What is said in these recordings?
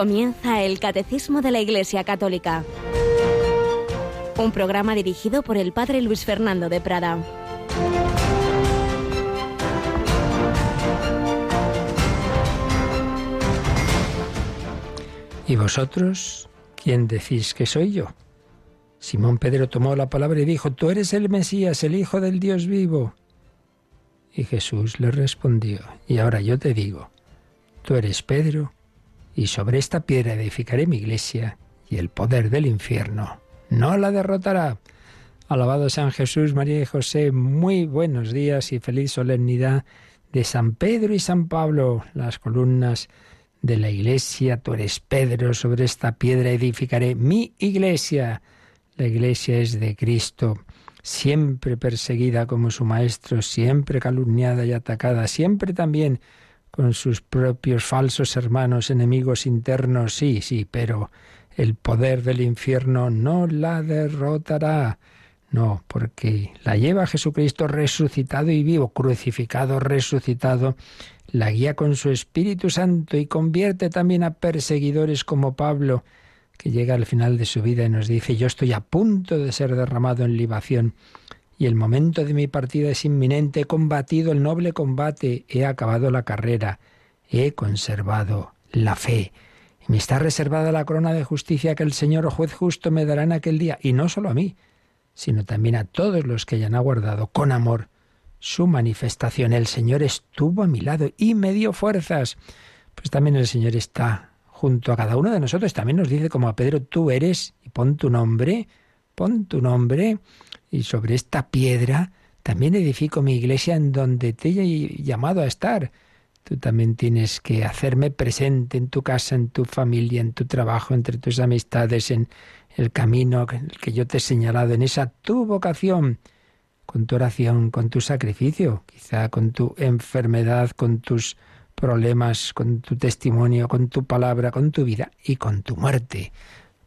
Comienza el Catecismo de la Iglesia Católica. Un programa dirigido por el Padre Luis Fernando de Prada. ¿Y vosotros quién decís que soy yo? Simón Pedro tomó la palabra y dijo, Tú eres el Mesías, el Hijo del Dios vivo. Y Jesús le respondió, Y ahora yo te digo, Tú eres Pedro, y sobre esta piedra edificaré mi iglesia, y el poder del infierno no la derrotará. Alabado San Jesús, María y José, muy buenos días y feliz solemnidad de San Pedro y San Pablo, las columnas de la iglesia. Tú eres Pedro, sobre esta piedra edificaré mi iglesia. La iglesia es de Cristo, siempre perseguida como su maestro, siempre calumniada y atacada, siempre también con sus propios falsos hermanos, enemigos internos, sí, sí, pero el poder del infierno no la derrotará. No, porque la lleva Jesucristo resucitado y vivo, crucificado, resucitado, la guía con su Espíritu Santo y convierte también a perseguidores como Pablo, que llega al final de su vida y nos dice, yo estoy a punto de ser derramado en libación y el momento de mi partida es inminente. He combatido el noble combate, he acabado la carrera, he conservado la fe. Y me está reservada la corona de justicia que el Señor juez justo me dará en aquel día, y no solo a mí, sino también a todos los que hayan aguardado con amor su manifestación. El Señor estuvo a mi lado y me dio fuerzas. Pues también el Señor está junto a cada uno de nosotros. También nos dice como a Pedro, tú eres, y pon tu nombre, pon tu nombre y sobre esta piedra también edifico mi iglesia en donde te he llamado a estar. Tú también tienes que hacerme presente en tu casa, en tu familia, en tu trabajo, entre tus amistades, en el camino que yo te he señalado, en esa tu vocación, con tu oración, con tu sacrificio, quizá con tu enfermedad, con tus problemas, con tu testimonio, con tu palabra, con tu vida y con tu muerte.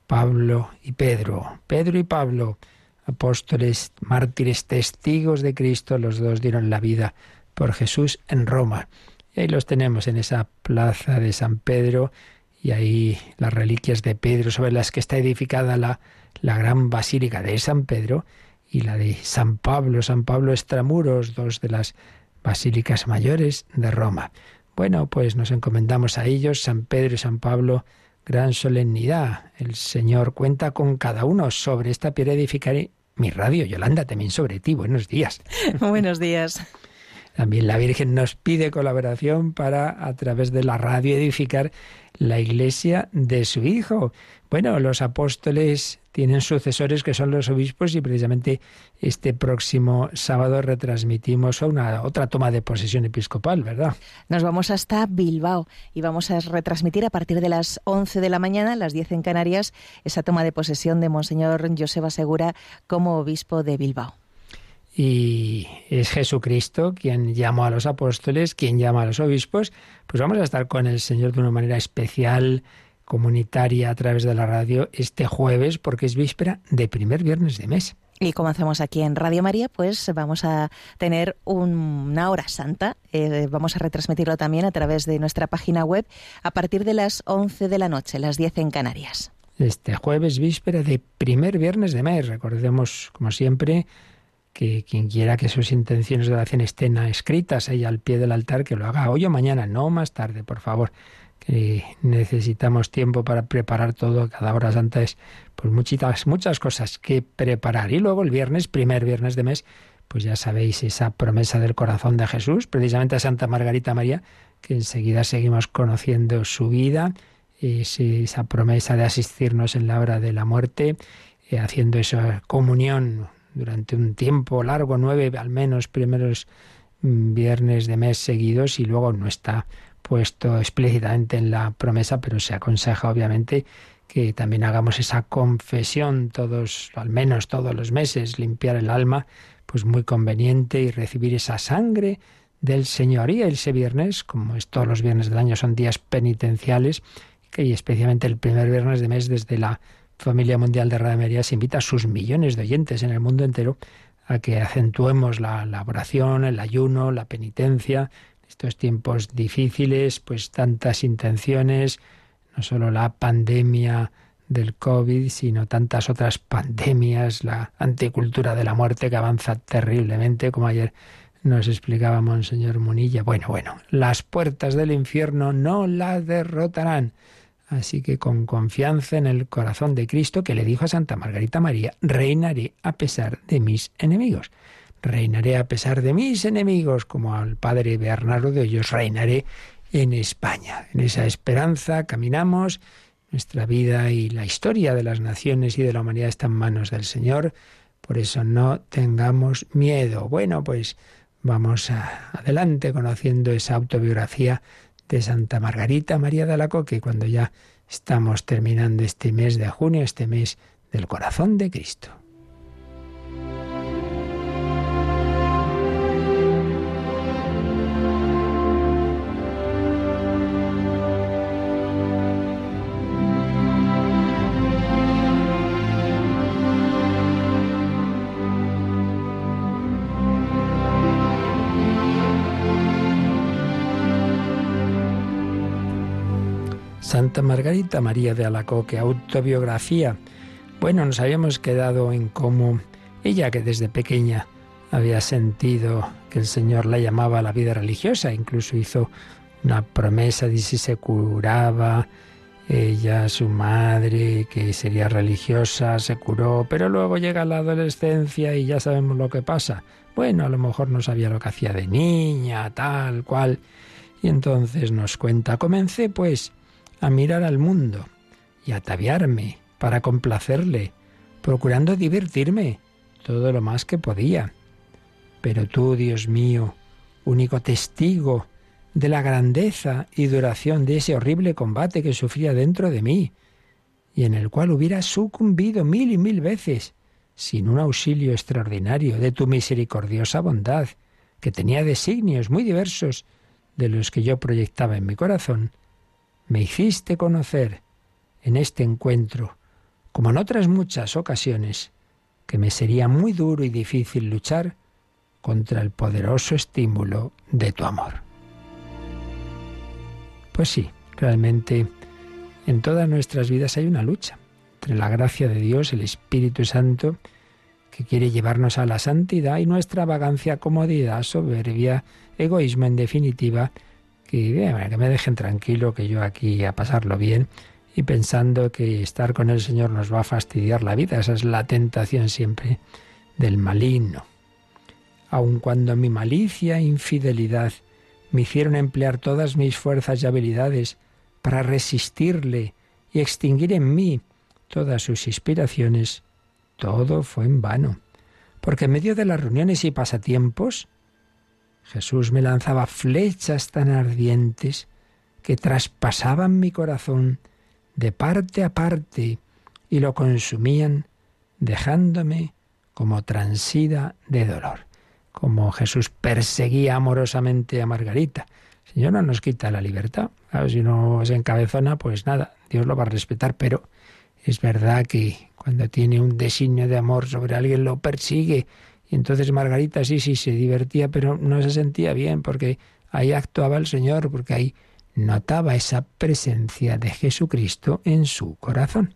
Pablo y Pedro, Pedro y Pablo, apóstoles, mártires, testigos de Cristo, los dos dieron la vida por Jesús en Roma. Y ahí los tenemos en esa plaza de San Pedro y ahí las reliquias de Pedro sobre las que está edificada la, la gran basílica de San Pedro y la de San Pablo, San Pablo Extramuros, dos de las basílicas mayores de Roma. Bueno, pues nos encomendamos a ellos, San Pedro y San Pablo, gran solemnidad. El Señor cuenta con cada uno. Sobre esta piedra edificaré mi radio. Yolanda, también sobre ti. Buenos días. Buenos días. También la Virgen nos pide colaboración para, a través de la radio, edificar la iglesia de su Hijo. Bueno, los apóstoles tienen sucesores que son los obispos y precisamente este próximo sábado retransmitimos una otra toma de posesión episcopal, ¿verdad? Nos vamos hasta Bilbao y vamos a retransmitir a partir de las 11 de la mañana, las 10 en Canarias, esa toma de posesión de Monseñor Joseba Segura como obispo de Bilbao. Y es Jesucristo quien llama a los apóstoles, quien llama a los obispos. Pues vamos a estar con el Señor de una manera especial comunitaria a través de la radio este jueves porque es víspera de primer viernes de mes. Y como hacemos aquí en Radio María, pues vamos a tener una hora santa. Eh, vamos a retransmitirlo también a través de nuestra página web a partir de las 11 de la noche, las 10 en Canarias. Este jueves, víspera de primer viernes de mes. Recordemos, como siempre, que quien quiera que sus intenciones de oración estén escritas ahí al pie del altar, que lo haga hoy o mañana, no más tarde, por favor que necesitamos tiempo para preparar todo, cada hora santa es pues muchas, muchas cosas que preparar. Y luego el viernes, primer viernes de mes, pues ya sabéis esa promesa del corazón de Jesús, precisamente a Santa Margarita María, que enseguida seguimos conociendo su vida, esa promesa de asistirnos en la hora de la muerte, eh, haciendo esa comunión durante un tiempo largo, nueve al menos primeros mm, viernes de mes seguidos y luego no está puesto explícitamente en la promesa, pero se aconseja obviamente que también hagamos esa confesión todos, al menos todos los meses, limpiar el alma, pues muy conveniente y recibir esa sangre del Señor. Y ese viernes, como es todos los viernes del año, son días penitenciales, y especialmente el primer viernes de mes desde la Familia Mundial de Radio se invita a sus millones de oyentes en el mundo entero a que acentuemos la, la oración, el ayuno, la penitencia, estos tiempos difíciles, pues tantas intenciones, no solo la pandemia del COVID, sino tantas otras pandemias, la anticultura de la muerte que avanza terriblemente, como ayer nos explicaba Monseñor Munilla. Bueno, bueno, las puertas del infierno no la derrotarán. Así que con confianza en el corazón de Cristo que le dijo a Santa Margarita María, reinaré a pesar de mis enemigos. Reinaré a pesar de mis enemigos, como al padre Bernardo de Hoyos, reinaré en España. En esa esperanza caminamos nuestra vida y la historia de las naciones y de la humanidad está en manos del Señor. Por eso no tengamos miedo. Bueno, pues vamos adelante conociendo esa autobiografía de Santa Margarita María de Alacoque cuando ya estamos terminando este mes de junio, este mes del corazón de Cristo. Santa Margarita María de Alacoque, autobiografía. Bueno, nos habíamos quedado en cómo ella, que desde pequeña había sentido que el Señor la llamaba a la vida religiosa, incluso hizo una promesa de si se curaba, ella, su madre, que sería religiosa, se curó, pero luego llega la adolescencia y ya sabemos lo que pasa. Bueno, a lo mejor no sabía lo que hacía de niña, tal cual. Y entonces nos cuenta, comencé pues a mirar al mundo y ataviarme para complacerle, procurando divertirme todo lo más que podía. Pero tú, Dios mío, único testigo de la grandeza y duración de ese horrible combate que sufría dentro de mí, y en el cual hubiera sucumbido mil y mil veces, sin un auxilio extraordinario de tu misericordiosa bondad, que tenía designios muy diversos de los que yo proyectaba en mi corazón, me hiciste conocer en este encuentro, como en otras muchas ocasiones, que me sería muy duro y difícil luchar contra el poderoso estímulo de tu amor. Pues sí, realmente en todas nuestras vidas hay una lucha entre la gracia de Dios, el Espíritu Santo, que quiere llevarnos a la santidad, y nuestra vagancia, comodidad, soberbia, egoísmo, en definitiva, que, me dejen tranquilo, que yo aquí a pasarlo bien y pensando que estar con el Señor nos va a fastidiar la vida. Esa es la tentación siempre del maligno. Aun cuando mi malicia e infidelidad me hicieron emplear todas mis fuerzas y habilidades para resistirle y extinguir en mí todas sus inspiraciones, todo fue en vano, porque en medio de las reuniones y pasatiempos Jesús me lanzaba flechas tan ardientes que traspasaban mi corazón de parte a parte y lo consumían, dejándome como transida de dolor. Como Jesús perseguía amorosamente a Margarita. El Señor no nos quita la libertad. si uno se encabezona, pues nada, Dios lo va a respetar, pero es verdad que cuando tiene un designio de amor sobre alguien lo persigue entonces Margarita sí, sí, se divertía, pero no se sentía bien porque ahí actuaba el Señor, porque ahí notaba esa presencia de Jesucristo en su corazón.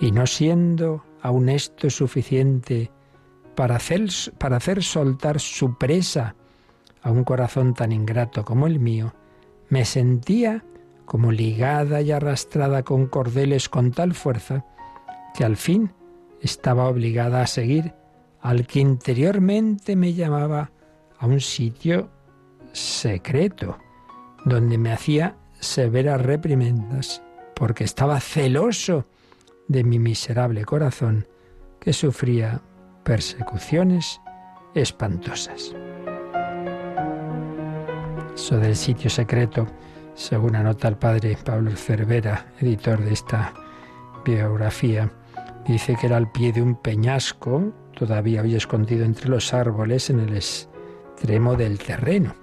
Y no siendo aún esto suficiente para hacer, para hacer soltar su presa a un corazón tan ingrato como el mío, me sentía como ligada y arrastrada con cordeles con tal fuerza que al fin estaba obligada a seguir al que interiormente me llamaba a un sitio secreto, donde me hacía severas reprimendas, porque estaba celoso de mi miserable corazón, que sufría persecuciones espantosas. Eso del sitio secreto según anota el padre Pablo Cervera, editor de esta biografía, dice que era al pie de un peñasco, todavía había escondido entre los árboles en el extremo del terreno.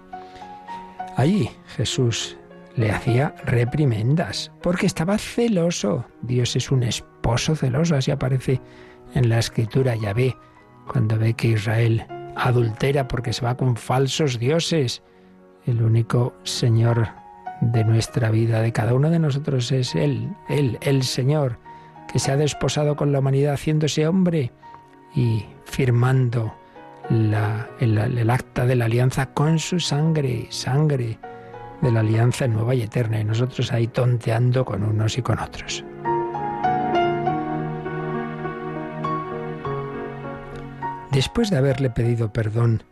Allí Jesús le hacía reprimendas, porque estaba celoso. Dios es un esposo celoso, así aparece en la escritura ve cuando ve que Israel adultera porque se va con falsos dioses. El único Señor de nuestra vida, de cada uno de nosotros, es Él, Él, el Señor, que se ha desposado con la humanidad haciéndose hombre y firmando el, acta de la alianza con su sangre, sangre de la alianza nueva y eterna, y nosotros ahí tonteando con unos y con otros. Después de haberle pedido perdón,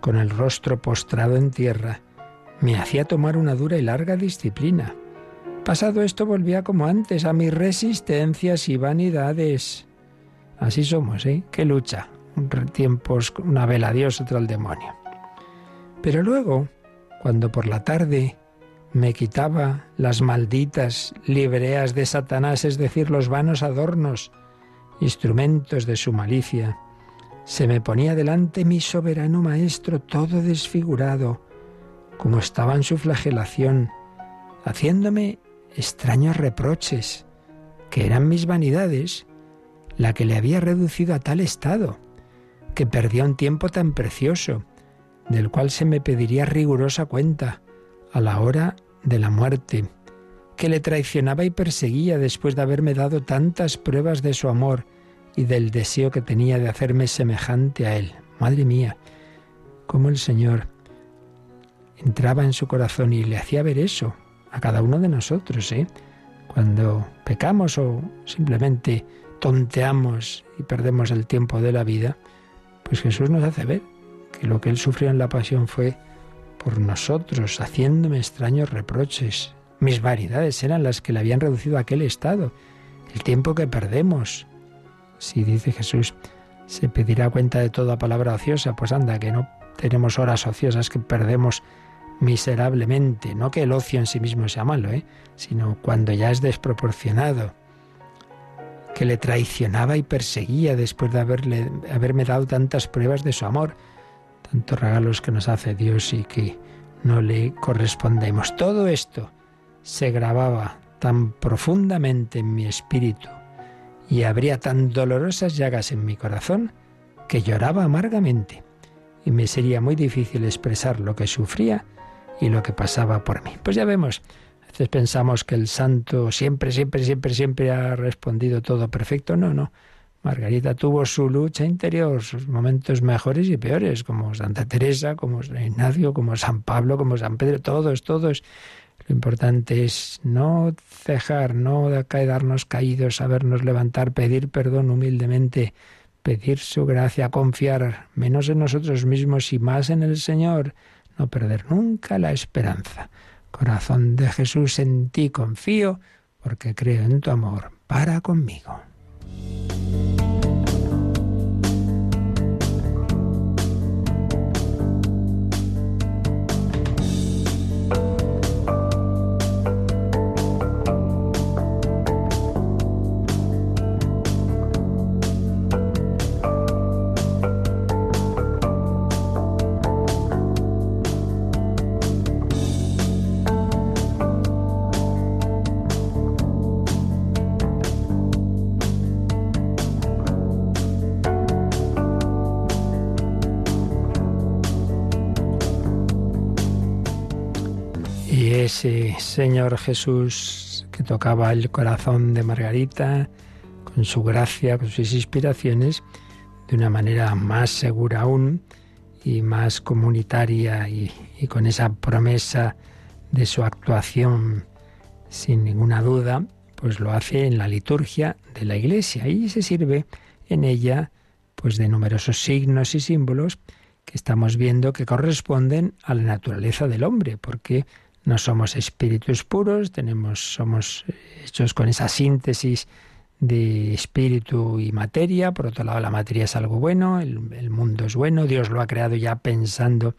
con el rostro postrado en tierra, me hacía tomar una dura y larga disciplina. Pasado esto volvía como antes a mis resistencias y vanidades. Así somos, ¿eh? Qué lucha. Tiempos una vela a Dios, otra al demonio. Pero luego, cuando por la tarde me quitaba las malditas libreas de Satanás, es decir, los vanos adornos, instrumentos de su malicia, se me ponía delante mi soberano maestro todo desfigurado, como estaba en su flagelación, haciéndome extraños reproches, que eran mis vanidades, la que le había reducido a tal estado, que perdía un tiempo tan precioso, del cual se me pediría rigurosa cuenta a la hora de la muerte, que le traicionaba y perseguía después de haberme dado tantas pruebas de su amor y del deseo que tenía de hacerme semejante a él. Madre mía, cómo el Señor entraba en su corazón y le hacía ver eso a cada uno de nosotros, ¿eh? Cuando pecamos o simplemente tonteamos y perdemos el tiempo de la vida, pues Jesús nos hace ver que lo que él sufrió en la pasión fue por nosotros, haciéndome extraños reproches. Mis variedades eran las que le habían reducido a aquel estado. El tiempo que perdemos. Si dice Jesús, se pedirá cuenta de toda palabra ociosa, pues anda, que no tenemos horas ociosas que perdemos miserablemente. No que el ocio en sí mismo sea malo, ¿eh? sino cuando ya es desproporcionado que le traicionaba y perseguía después de haberle, haberme dado tantas pruebas de su amor, tantos regalos que nos hace Dios y que no le correspondemos. Todo esto se grababa tan profundamente en mi espíritu y habría tan dolorosas llagas en mi corazón que lloraba amargamente y me sería muy difícil expresar lo que sufría y lo que pasaba por mí. Pues ya vemos veces pensamos que el santo siempre, siempre, siempre, siempre ha respondido todo perfecto. No, no. Margarita tuvo su lucha interior, sus momentos mejores y peores, como Santa Teresa, como San Ignacio, como San Pablo, como San Pedro, todos, todos. Lo importante es no cejar, no quedarnos caídos, sabernos levantar, pedir perdón humildemente, pedir su gracia, confiar menos en nosotros mismos y más en el Señor, no perder nunca la esperanza. Corazón de Jesús, en ti confío, porque creo en tu amor para conmigo. Señor Jesús que tocaba el corazón de Margarita con su gracia, con sus inspiraciones, de una manera más segura aún y más comunitaria y, con esa promesa de su actuación sin ninguna duda, pues lo hace en la liturgia de la Iglesia y se sirve en ella pues de numerosos signos y símbolos que estamos viendo que corresponden a la naturaleza del hombre, porque no somos espíritus puros, tenemos, somos hechos con esa síntesis de espíritu y materia. Por otro lado, la materia es algo bueno, el, el, mundo es bueno, Dios lo ha creado ya pensando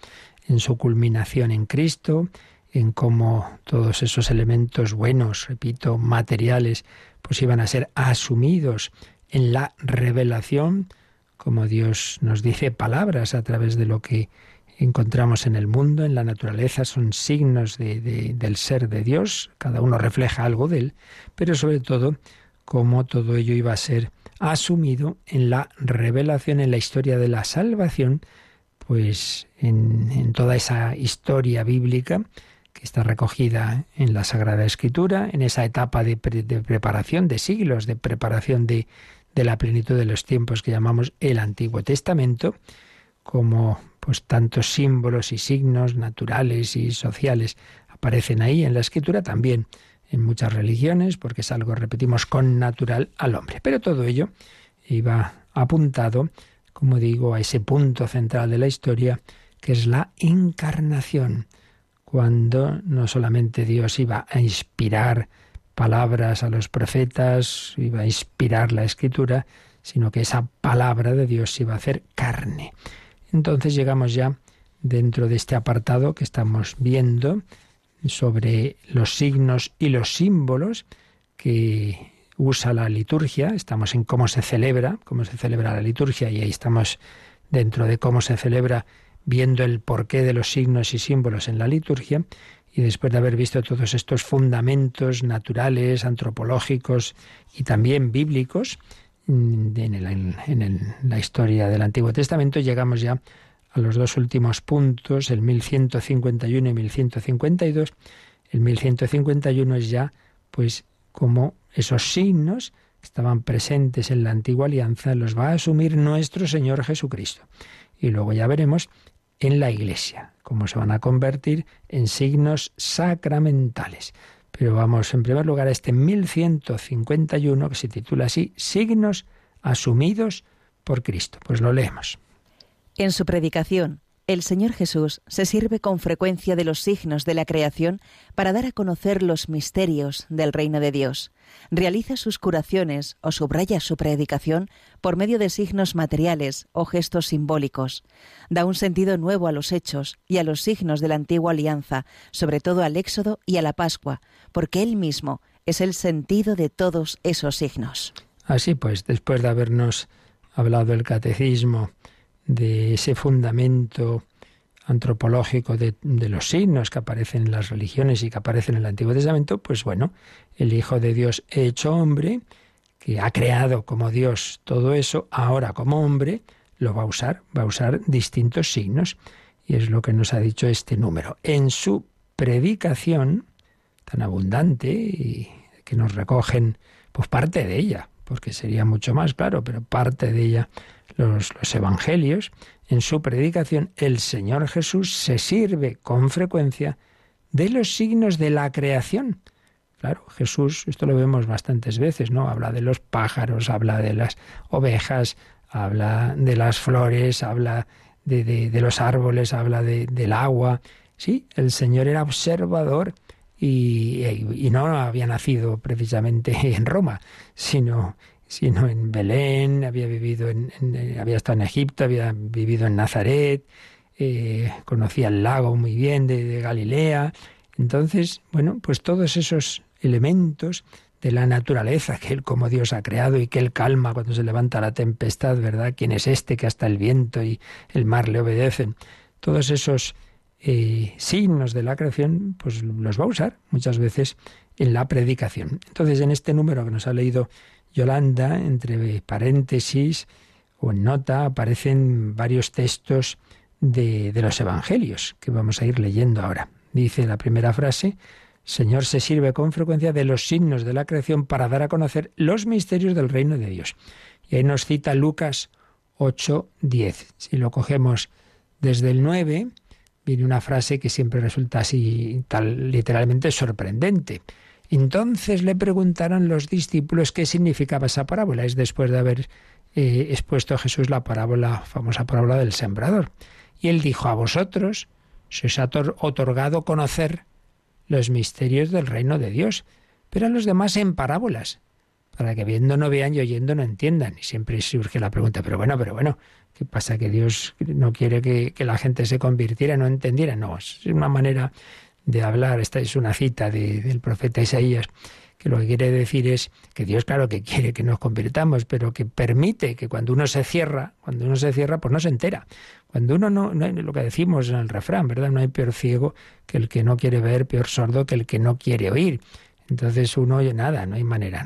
en su culminación en Cristo, en cómo todos esos elementos buenos, repito, materiales, pues iban a ser asumidos en la revelación, como Dios nos dice palabras a través de lo que encontramos en el mundo, en la naturaleza, son signos del ser de Dios, cada uno refleja algo de él, pero sobre todo cómo todo ello iba a ser asumido en la revelación, en la historia de la salvación pues en, toda esa historia bíblica que está recogida en la Sagrada Escritura, en esa etapa de, preparación de siglos, de preparación de, de la plenitud de los tiempos que llamamos el Antiguo Testamento, como pues tantos símbolos y signos naturales y sociales aparecen ahí en la escritura también en muchas religiones, porque es algo, repetimos, con natural al hombre. Pero todo ello iba apuntado, como digo, a ese punto central de la historia, que es la encarnación, cuando no solamente Dios iba a inspirar palabras a los profetas, iba a inspirar la escritura, sino que esa palabra de Dios iba a hacer carne. Entonces llegamos ya dentro de este apartado que estamos viendo sobre los signos y los símbolos que usa la liturgia. Estamos en cómo se celebra, cómo se celebra la liturgia y ahí estamos dentro de cómo se celebra viendo el porqué de los signos y símbolos en la liturgia y después de haber visto todos estos fundamentos naturales, antropológicos y también bíblicos, en, la historia del Antiguo Testamento, llegamos ya a los dos últimos puntos, el 1151 y 1152. El 1151 es ya, pues, como esos signos que estaban presentes en la antigua alianza los va a asumir nuestro Señor Jesucristo. Y luego ya veremos en la Iglesia cómo se van a convertir en signos sacramentales. Pero vamos en primer lugar a este 1151 que se titula así, Signos asumidos por Cristo. Pues lo leemos. En su predicación, el Señor Jesús se sirve con frecuencia de los signos de la creación para dar a conocer los misterios del reino de Dios. Realiza sus curaciones o subraya su predicación por medio de signos materiales o gestos simbólicos. Da un sentido nuevo a los hechos y a los signos de la antigua alianza, sobre todo al Éxodo y a la Pascua, porque Él mismo es el sentido de todos esos signos. Así pues, después de habernos hablado del catecismo, de ese fundamento antropológico de, los signos que aparecen en las religiones y que aparecen en el Antiguo Testamento, pues bueno, el Hijo de Dios hecho hombre, que ha creado como Dios todo eso, ahora como hombre, lo va a usar, va a usar distintos signos. Y es lo que nos ha dicho este número. En su predicación, tan abundante que nos recogen pues parte de ella, porque sería mucho más claro, pero parte de ella los, evangelios, en su predicación, el Señor Jesús se sirve con frecuencia de los signos de la creación. Claro, Jesús, esto lo vemos bastantes veces, ¿no? Habla de los pájaros, habla de las ovejas, habla de las flores, habla de, de, los árboles, habla del agua. Sí, el Señor era observador y, y, no había nacido precisamente en Roma, sino sino en Belén, había vivido en, eh, había estado en Egipto, había vivido en Nazaret, eh, conocía el lago muy bien de, Galilea. Entonces, bueno, pues todos esos elementos de la naturaleza que Él como Dios ha creado y que Él calma cuando se levanta la tempestad, ¿verdad? ¿Quién es este que hasta el viento y el mar le obedecen? Todos esos eh, signos de la creación, pues los va a usar muchas veces en la predicación. Entonces, en este número que nos ha leído Yolanda, entre paréntesis o en nota, aparecen varios textos de, los Evangelios que vamos a ir leyendo ahora. Dice la primera frase, Señor se sirve con frecuencia de los signos de la creación para dar a conocer los misterios del reino de Dios. Y ahí nos cita Lucas 8, 10. Si lo cogemos desde el 9, viene una frase que siempre resulta así, tal literalmente sorprendente. Entonces le preguntaron los discípulos qué significaba esa parábola. Es después de haber eh, expuesto a Jesús la parábola, famosa parábola del sembrador. Y él dijo, a vosotros se os ha otorgado conocer los misterios del reino de Dios, pero a los demás en parábolas, para que viendo no vean y oyendo no entiendan. Y siempre surge la pregunta, pero bueno, pero bueno, ¿qué pasa? ¿Que Dios no quiere que, que la gente se convirtiera, no entendiera? No, es una manera de hablar. Esta es una cita del profeta Isaías, que lo que quiere decir es que Dios, claro, que quiere que nos convirtamos, pero que permite que cuando uno se cierra, cuando uno se cierra, pues no se entera. Cuando uno no, no lo que decimos en el refrán, ¿verdad? No hay peor ciego que el que no quiere ver, peor sordo que el que no quiere oír. Entonces uno oye nada, no hay manera.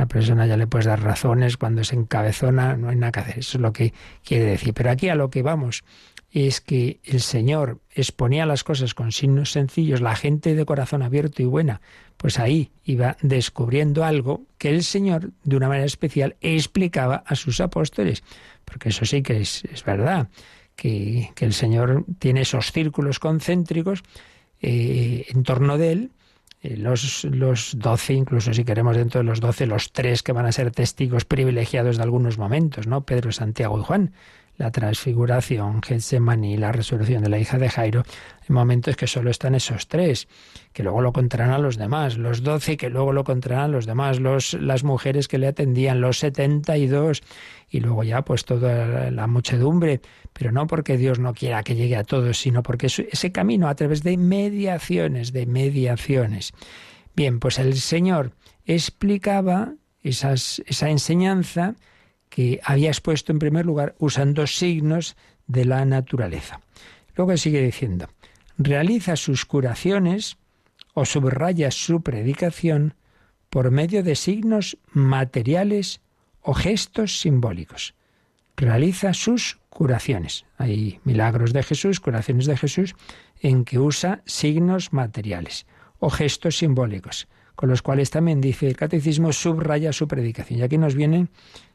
Una persona ya le puedes dar razones cuando se encabezona, no hay nada que hacer. Eso es lo que quiere decir. Pero aquí a lo que vamos es que el Señor exponía las cosas con signos sencillos, la gente de corazón abierto y buena, pues ahí iba descubriendo algo que el Señor, de una manera especial, explicaba a sus apóstoles. Porque eso sí que es, verdad, que, el Señor tiene esos círculos concéntricos eh, en torno de él, los, los doce, incluso si queremos dentro de los doce, los tres que van a ser testigos privilegiados de algunos momentos, ¿no? Pedro, Santiago y Juan la transfiguración, Getsemaní, la resurrección de la hija de Jairo, en momentos que solo están esos tres, que luego lo contarán a los demás, los doce que luego lo contarán a los demás, los, las mujeres que le atendían, los setenta y dos, y luego ya pues toda la muchedumbre, pero no porque Dios no quiera que llegue a todos, sino porque ese camino a través de mediaciones, de mediaciones. Bien, pues el Señor explicaba esa enseñanza, que había expuesto en primer lugar usando signos de la naturaleza. Luego sigue diciendo, realiza sus curaciones o subraya su predicación por medio de signos materiales o gestos simbólicos. Realiza sus curaciones. Hay milagros de Jesús, curaciones de Jesús, en que usa signos materiales o gestos simbólicos, con los cuales también dice el catecismo subraya su predicación. Y aquí nos vienen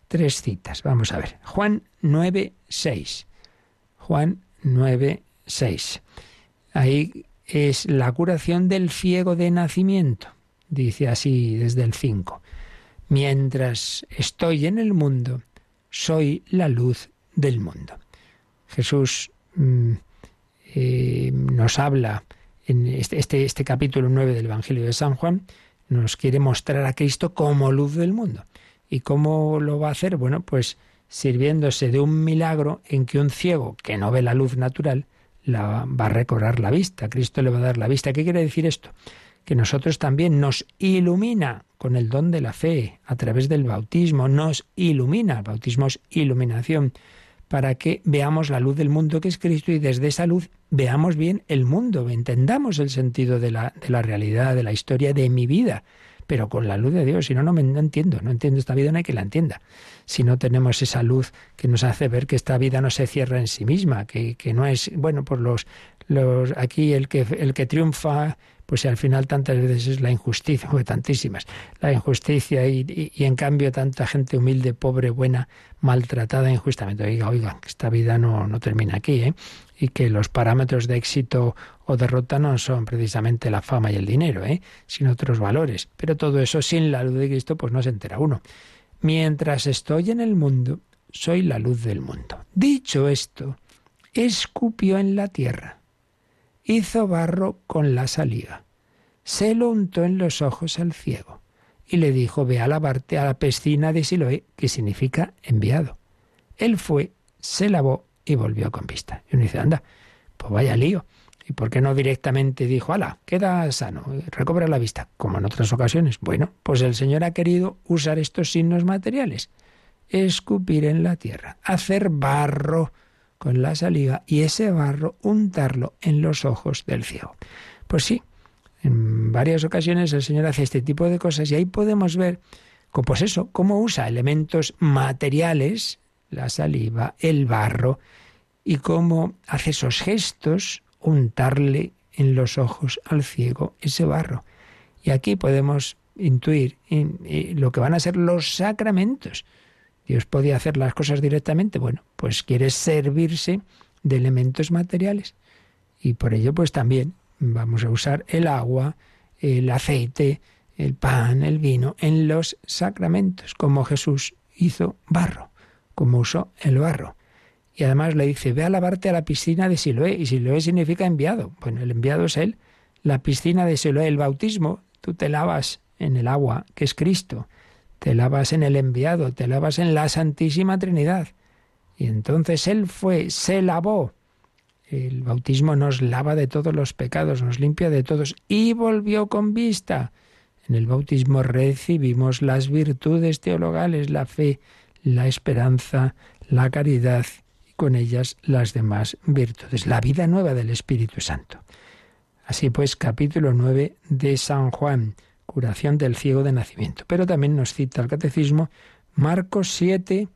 tres citas. Vamos a ver. Juan 9, 6. Juan 9, 6. Ahí es la curación del ciego de nacimiento. Dice así desde el 5. Mientras estoy en el mundo, soy la luz del mundo. Jesús mm, eh, nos habla en este, este, este capítulo 9 del Evangelio de San Juan, nos quiere mostrar a Cristo como luz del mundo. ¿Y cómo lo va a hacer? Bueno, pues sirviéndose de un milagro en que un ciego que no ve la luz natural la va a recobrar la vista. Cristo le va a dar la vista. ¿Qué quiere decir esto? Que nosotros también nos ilumina con el don de la fe a través del bautismo, nos ilumina. El bautismo es iluminación para que veamos la luz del mundo que es Cristo y desde esa luz veamos bien el mundo, entendamos el sentido de la, de la realidad, de la historia de mi vida pero con la luz de Dios. Si no, no, me, entiendo, no entiendo esta vida, no hay que la entienda. Si no tenemos esa luz que nos hace ver que esta vida no se cierra en sí misma, que, que no es, bueno, por los, los aquí el que, el que triunfa pues al final tantas veces es la injusticia, o tantísimas, la injusticia y, y, en cambio tanta gente humilde, pobre, buena, maltratada injustamente. Oiga, oiga, esta vida no, no termina aquí, ¿eh? Y que los parámetros de éxito o derrota no son precisamente la fama y el dinero, ¿eh? sino otros valores. Pero todo eso sin la luz de Cristo pues no se entera uno. Mientras estoy en el mundo, soy la luz del mundo. Dicho esto, escupió en la tierra, hizo barro con la saliva, se lo untó en los ojos al ciego y le dijo, ve a lavarte a la piscina de Siloé, que significa enviado. Él fue, se lavó y volvió con vista. Y uno dice, anda, pues vaya lío. ¿Y por qué no directamente dijo, ala, queda sano, recobra la vista, como en otras ocasiones? Bueno, pues el Señor ha querido usar estos signos materiales. Escupir en la tierra, hacer barro con la saliva y ese barro untarlo en los ojos del ciego. Pues sí, en varias ocasiones el Señor hace este tipo de cosas y ahí podemos ver, pues eso, cómo usa elementos materiales la saliva, el barro, y cómo hace esos gestos, untarle en los ojos al ciego ese barro. Y aquí podemos intuir lo que van a ser los sacramentos. Dios podía hacer las cosas directamente, bueno, pues quiere servirse de elementos materiales. Y por ello, pues también vamos a usar el agua, el aceite, el pan, el vino en los sacramentos, como Jesús hizo barro como usó el barro. Y además le dice, ve a lavarte a la piscina de Siloé. Y Siloé significa enviado. Bueno, el enviado es él. La piscina de Siloé, el bautismo, tú te lavas en el agua, que es Cristo. Te lavas en el enviado, te lavas en la Santísima Trinidad. Y entonces él fue, se lavó. El bautismo nos lava de todos los pecados, nos limpia de todos y volvió con vista. En el bautismo recibimos las virtudes teologales, la fe, la esperanza, la caridad y con ellas las demás virtudes, la vida nueva del Espíritu Santo. Así pues, capítulo 9 de San Juan, curación del ciego de nacimiento. Pero también nos cita el catecismo Marcos 7,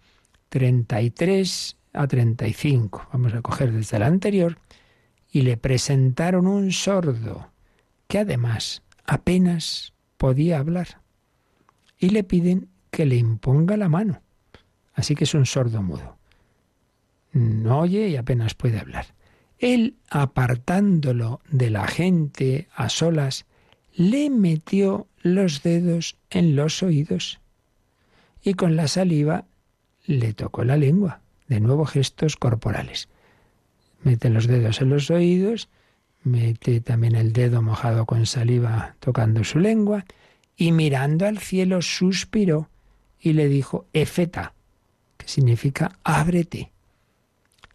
33 a 35. Vamos a coger desde el anterior. Y le presentaron un sordo que además apenas podía hablar. Y le piden que le imponga la mano. Así que es un sordo mudo. No oye y apenas puede hablar. Él, apartándolo de la gente a solas, le metió los dedos en los oídos y con la saliva le tocó la lengua. De nuevo gestos corporales. Mete los dedos en los oídos, mete también el dedo mojado con saliva tocando su lengua y mirando al cielo suspiró y le dijo Efeta, significa ábrete.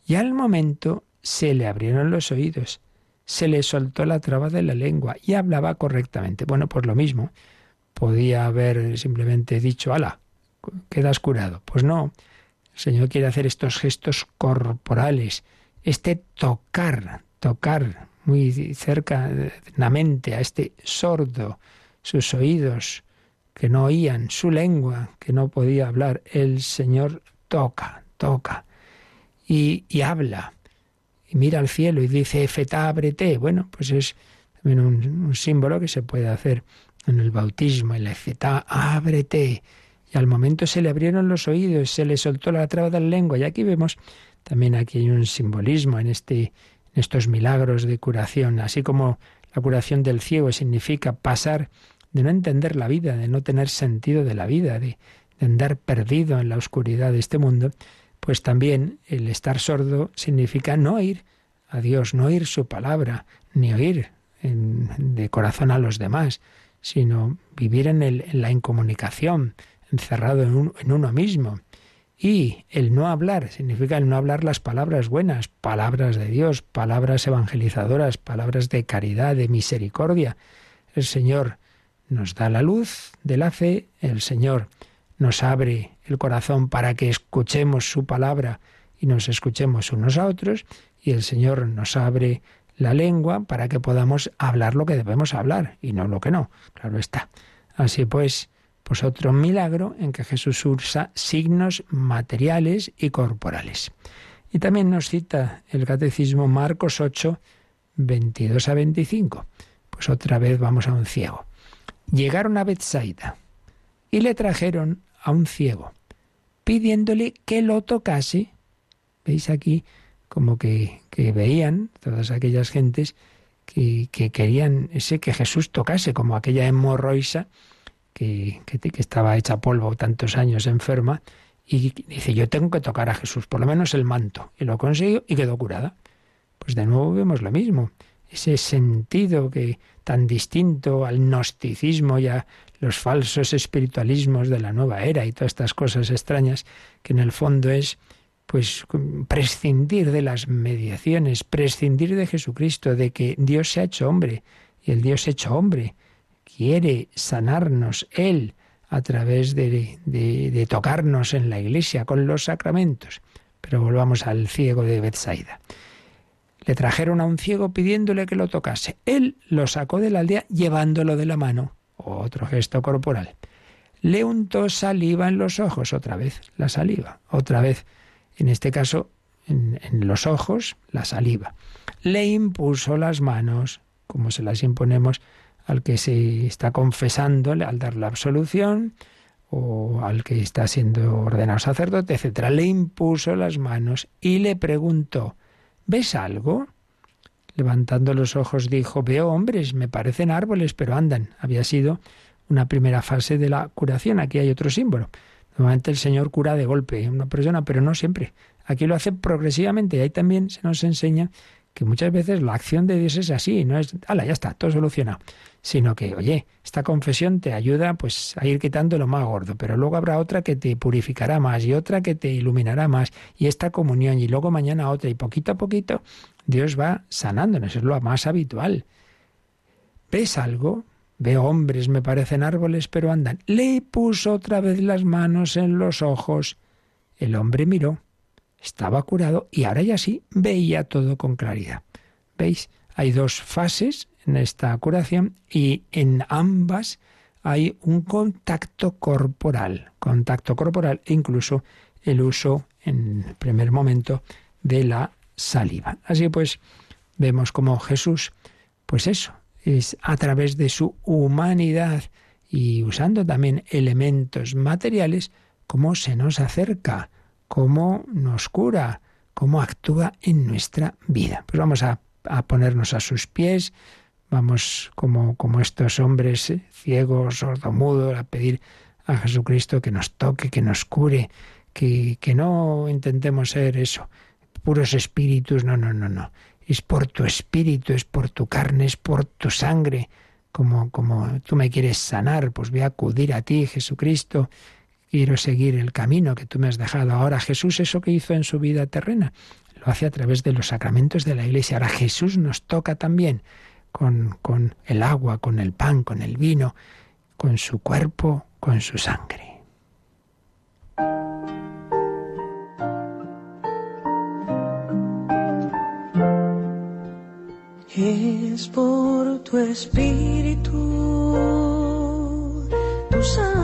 Y al momento se le abrieron los oídos, se le soltó la traba de la lengua y hablaba correctamente. Bueno, pues lo mismo. Podía haber simplemente dicho, ala, quedas curado. Pues no, el Señor quiere hacer estos gestos corporales, este tocar, tocar muy cerca a este sordo, sus oídos que no oían, su lengua que no podía hablar. El Señor toca, toca y, habla y mira al cielo y dice, feta ábrete. Bueno, pues es también un, símbolo que se puede hacer en el bautismo, el feta ábrete y al momento se le abrieron los oídos, se le soltó la traba de la lengua. Y aquí vemos también aquí hay un simbolismo en, este, en estos milagros de curación, así como la curación del ciego significa pasar de no entender la vida, de no tener sentido de la vida, de, de andar perdido en la oscuridad de este mundo, pues también el estar sordo significa no oír a Dios, no oír su palabra, ni oír de corazón a los demás, sino vivir en, en la incomunicación, encerrado en, uno mismo. Y el no hablar significa el no hablar las palabras buenas, palabras de Dios, palabras evangelizadoras, palabras de caridad, de misericordia. El Señor nos da la luz de la fe, el Señor nos abre el corazón para que escuchemos su palabra y nos escuchemos unos a otros, y el Señor nos abre la lengua para que podamos hablar lo que debemos hablar y no lo que no, claro está. Así pues, pues otro milagro en que Jesús usa signos materiales y corporales. Y también nos cita el Catecismo Marcos 8, 22 a 25. Pues otra vez vamos a un ciego. Llegaron a Bethsaida y le trajeron a un ciego, pidiéndole que lo tocase. ¿Veis aquí como que, que veían todas aquellas gentes que, que, querían ese que Jesús tocase, como aquella hemorroisa que, estaba hecha polvo tantos años enferma, y dice, yo tengo que tocar a Jesús, por lo menos el manto, y lo consiguió y quedó curada. Pues de nuevo vemos lo mismo, ese sentido que tan distinto al gnosticismo y a los falsos espiritualismos de la nueva era y todas estas cosas extrañas, que en el fondo es pues prescindir de las mediaciones, prescindir de Jesucristo, de que Dios se ha hecho hombre y el Dios hecho hombre quiere sanarnos Él a través de, de, tocarnos en la iglesia con los sacramentos. Pero volvamos al ciego de Bethsaida. Le trajeron a un ciego pidiéndole que lo tocase. Él lo sacó de la aldea llevándolo de la mano. Otro gesto corporal. Le untó saliva en los ojos, otra vez la saliva, otra vez, en este caso, en, en los ojos, la saliva. Le impuso las manos, como se las imponemos al que se está confesando al dar la absolución o al que está siendo ordenado sacerdote, etcétera, le impuso las manos y le preguntó: ¿Ves algo? Levantando los ojos dijo: Veo hombres, me parecen árboles, pero andan. Había sido una primera fase de la curación. Aquí hay otro símbolo. Normalmente el Señor cura de golpe a una persona, pero no siempre. Aquí lo hace progresivamente y ahí también se nos enseña que muchas veces la acción de Dios es así, no es, ala, ya está, todo solucionado, sino que, oye, esta confesión te ayuda pues a ir quitando lo más gordo, pero luego habrá otra que te purificará más y otra que te iluminará más y esta comunión y luego mañana otra y poquito a poquito Dios va sanándonos, es lo más habitual. ¿Ves algo? Veo hombres, me parecen árboles, pero andan. Le puso otra vez las manos en los ojos. El hombre miró estaba curado y ahora ya sí veía todo con claridad. ¿Veis? Hay dos fases en esta curación y en ambas hay un contacto corporal, contacto corporal e incluso el uso en el primer momento de la saliva. Así pues, vemos como Jesús, pues eso, es a través de su humanidad y usando también elementos materiales, cómo se nos acerca, cómo nos cura, cómo actúa en nuestra vida. Pues vamos a, ponernos a sus pies, vamos como, como estos hombres ciegos, sordomudos, a pedir a Jesucristo que nos toque, que nos cure, que, que no intentemos ser eso, puros espíritus, no, no, no, no. Es por tu espíritu, es por tu carne, es por tu sangre. Como, como tú me quieres sanar, pues voy a acudir a ti, Jesucristo. Quiero seguir el camino que tú me has dejado. Ahora Jesús eso que hizo en su vida terrena, lo hace a través de los sacramentos de la Iglesia. Ahora Jesús nos toca también con, con el agua, con el pan, con el vino, con su cuerpo, con su sangre. Es por tu espíritu, tu sangre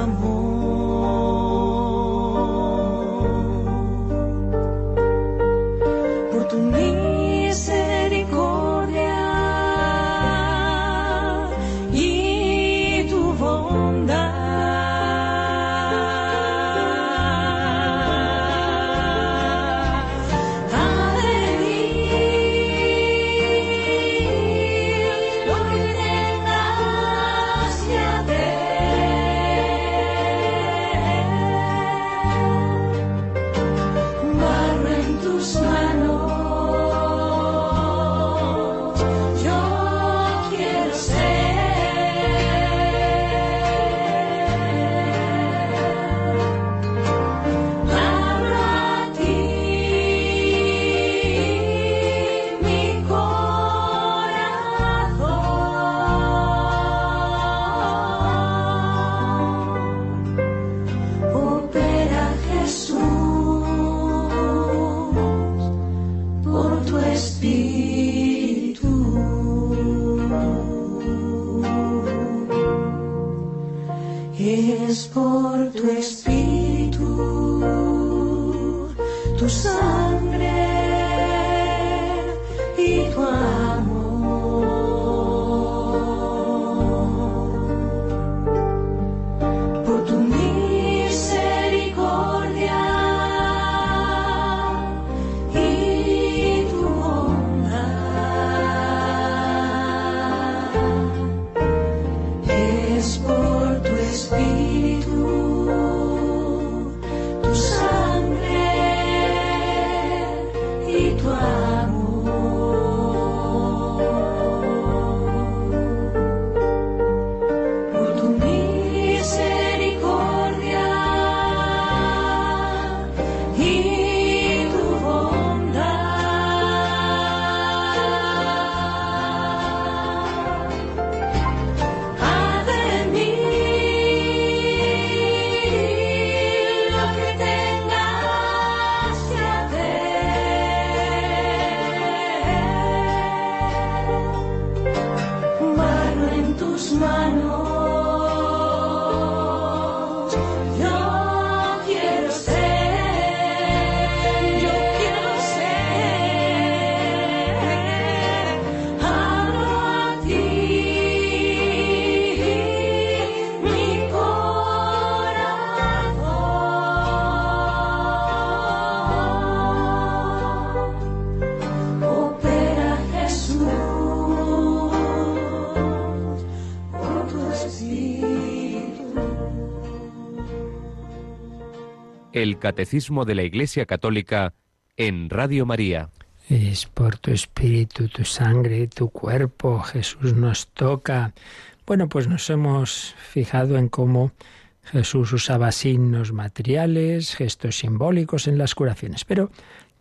El Catecismo de la Iglesia Católica en Radio María. Es por tu espíritu, tu sangre, tu cuerpo, Jesús nos toca. Bueno, pues nos hemos fijado en cómo Jesús usaba signos materiales, gestos simbólicos en las curaciones, pero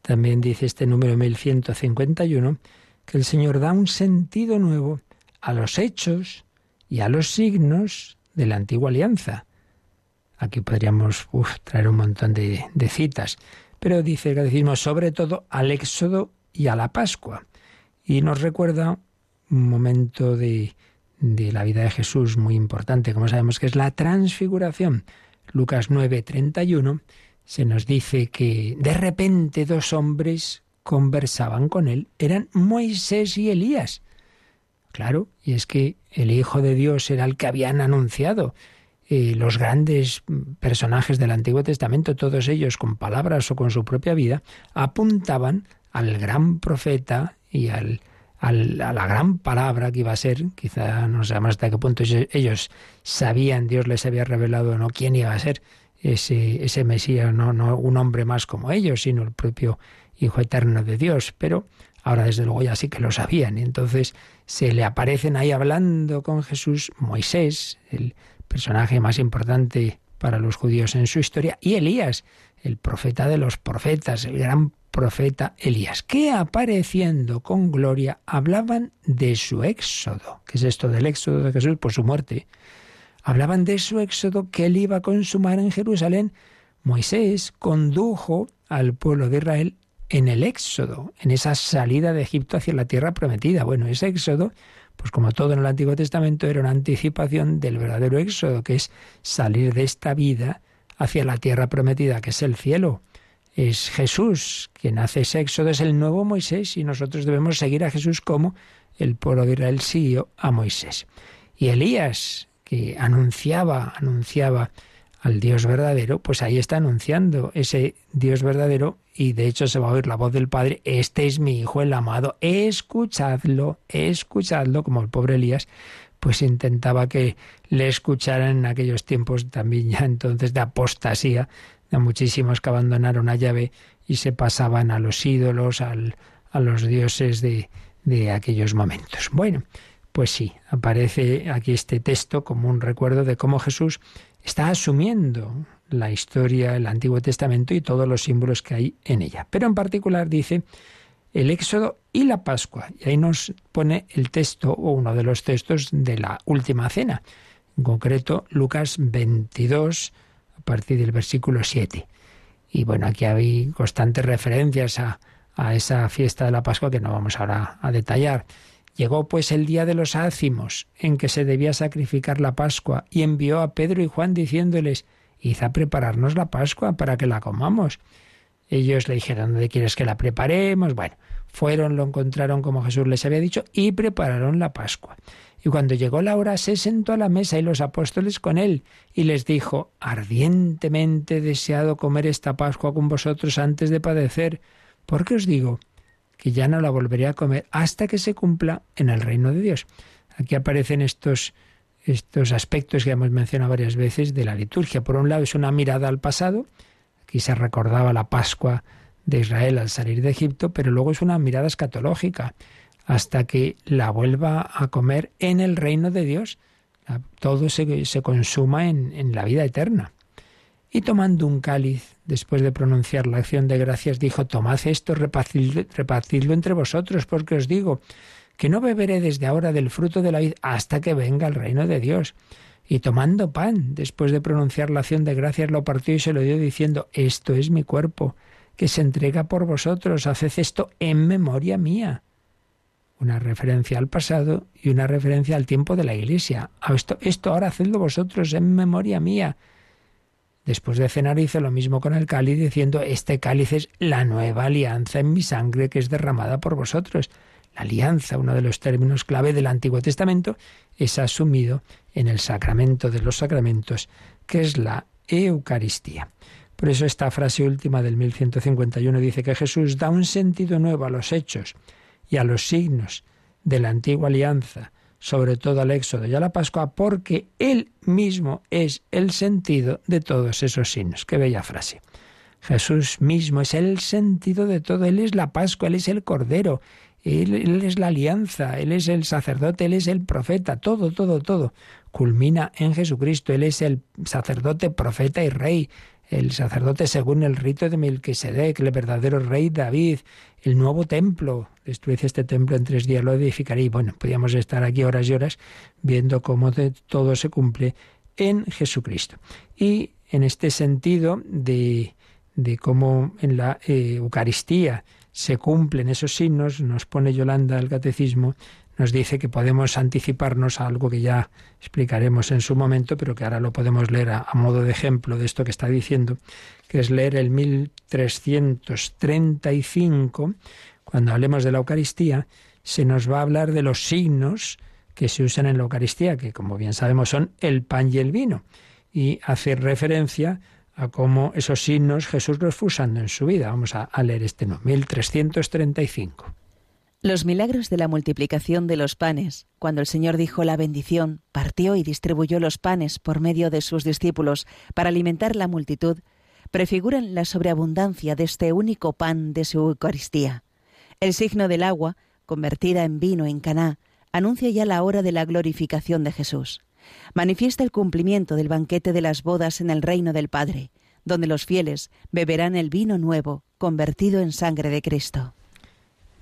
también dice este número 1151 que el Señor da un sentido nuevo a los hechos y a los signos de la antigua alianza. Aquí podríamos traer un montón de, citas, pero dice el catecismo sobre todo al Éxodo y a la Pascua. Y nos recuerda un momento de, de la vida de Jesús muy importante, como sabemos que es la transfiguración. Lucas 9, 31 se nos dice que de repente dos hombres conversaban con él, eran Moisés y Elías. Claro, y es que el Hijo de Dios era el que habían anunciado. Eh, los grandes personajes del Antiguo Testamento, todos ellos con palabras o con su propia vida, apuntaban al gran profeta y al, a la gran palabra que iba a ser, quizá no sabemos hasta qué punto ellos sabían, Dios les había revelado no quién iba a ser ese, ese Mesías, no, no un hombre más como ellos, sino el propio Hijo Eterno de Dios, pero ahora desde luego ya sí que lo sabían, y entonces se le aparecen ahí hablando con Jesús Moisés, el personaje más importante para los judíos en su historia, y Elías, el profeta de los profetas, el gran profeta Elías, que apareciendo con gloria hablaban de su éxodo. ¿Qué es esto del éxodo de Jesús? Pues su muerte. Hablaban de su éxodo que él iba a consumar en Jerusalén. Moisés condujo al pueblo de Israel en el éxodo, en esa salida de Egipto hacia la tierra prometida. Bueno, ese éxodo, pues como todo en el Antiguo Testamento, era una anticipación del verdadero éxodo, que es salir de esta vida hacia la tierra prometida, que es el cielo es Jesús quien hace ese éxodo, es el nuevo Moisés y nosotros debemos seguir a Jesús como el pueblo de Israel siguió a Moisés. Y Elías, que anunciaba, anunciaba al Dios verdadero, pues ahí está anunciando ese Dios verdadero y de hecho se va a oír la voz del Padre, este es mi Hijo el amado, escuchadlo, escuchadlo, como el pobre Elías, pues intentaba que le escucharan en aquellos tiempos también ya entonces de apostasía, de muchísimos que abandonaron a llave y se pasaban a los ídolos, al, a los dioses de, de aquellos momentos. Bueno, pues sí, aparece aquí este texto como un recuerdo de cómo Jesús está asumiendo la historia, el Antiguo Testamento y todos los símbolos que hay en ella. Pero en particular dice el Éxodo y la Pascua. Y ahí nos pone el texto o uno de los textos de la última cena. En concreto, Lucas 22, a partir del versículo 7. Y bueno, aquí hay constantes referencias a, a esa fiesta de la Pascua que no vamos ahora a detallar. Llegó pues el día de los ácimos, en que se debía sacrificar la Pascua, y envió a Pedro y Juan diciéndoles, Id a prepararnos la Pascua para que la comamos. Ellos le dijeron, ¿dónde quieres que la preparemos? Bueno, fueron, lo encontraron como Jesús les había dicho, y prepararon la Pascua. Y cuando llegó la hora se sentó a la mesa y los apóstoles con él, y les dijo, ardientemente he deseado comer esta Pascua con vosotros antes de padecer, porque os digo que ya no la volveré a comer hasta que se cumpla en el reino de Dios. Aquí aparecen estos, estos aspectos que hemos mencionado varias veces de la liturgia. Por un lado es una mirada al pasado, aquí se recordaba la Pascua de Israel al salir de Egipto, pero luego es una mirada escatológica hasta que la vuelva a comer en el reino de Dios. Todo se, se consuma en, en la vida eterna. Y tomando un cáliz, después de pronunciar la acción de gracias, dijo, Tomad esto, repartidlo, repartidlo entre vosotros, porque os digo que no beberé desde ahora del fruto de la vid hasta que venga el reino de Dios. Y tomando pan, después de pronunciar la acción de gracias, lo partió y se lo dio diciendo, Esto es mi cuerpo, que se entrega por vosotros, haced esto en memoria mía una referencia al pasado y una referencia al tiempo de la Iglesia. Esto, esto ahora hacedlo vosotros en memoria mía. Después de cenar hizo lo mismo con el cáliz, diciendo, este cáliz es la nueva alianza en mi sangre que es derramada por vosotros. Alianza, uno de los términos clave del Antiguo Testamento, es asumido en el sacramento de los sacramentos, que es la Eucaristía. Por eso esta frase última del 1151 dice que Jesús da un sentido nuevo a los hechos y a los signos de la antigua alianza, sobre todo al Éxodo y a la Pascua, porque Él mismo es el sentido de todos esos signos. Qué bella frase. Jesús mismo es el sentido de todo. Él es la Pascua, Él es el Cordero, él, es la alianza, Él es el sacerdote, Él es el profeta, todo, todo, todo. Culmina en Jesucristo, Él es el sacerdote, profeta y rey, el sacerdote según el rito de Melquisedec, el verdadero rey David, el nuevo templo. Destruye este templo en tres días, lo edificaré. Y bueno, podríamos estar aquí horas y horas viendo cómo todo se cumple en Jesucristo. Y en este sentido de, de cómo en la eh, Eucaristía se cumplen esos signos, nos pone Yolanda el catecismo, nos dice que podemos anticiparnos a algo que ya explicaremos en su momento, pero que ahora lo podemos leer a, modo de ejemplo de esto que está diciendo, que es leer el 1335, cuando hablemos de la Eucaristía, se nos va a hablar de los signos que se usan en la Eucaristía, que como bien sabemos son el pan y el vino, y hace referencia a cómo esos signos Jesús los fue usando en su vida. Vamos a, leer este no, 1335. Los milagros de la multiplicación de los panes, cuando el Señor dijo la bendición, partió y distribuyó los panes por medio de sus discípulos para alimentar la multitud, prefiguran la sobreabundancia de este único pan de su Eucaristía. El signo del agua, convertida en vino en Caná, anuncia ya la hora de la glorificación de Jesús. Manifiesta el cumplimiento del banquete de las bodas en el reino del Padre, donde los fieles beberán el vino nuevo, convertido en sangre de Cristo.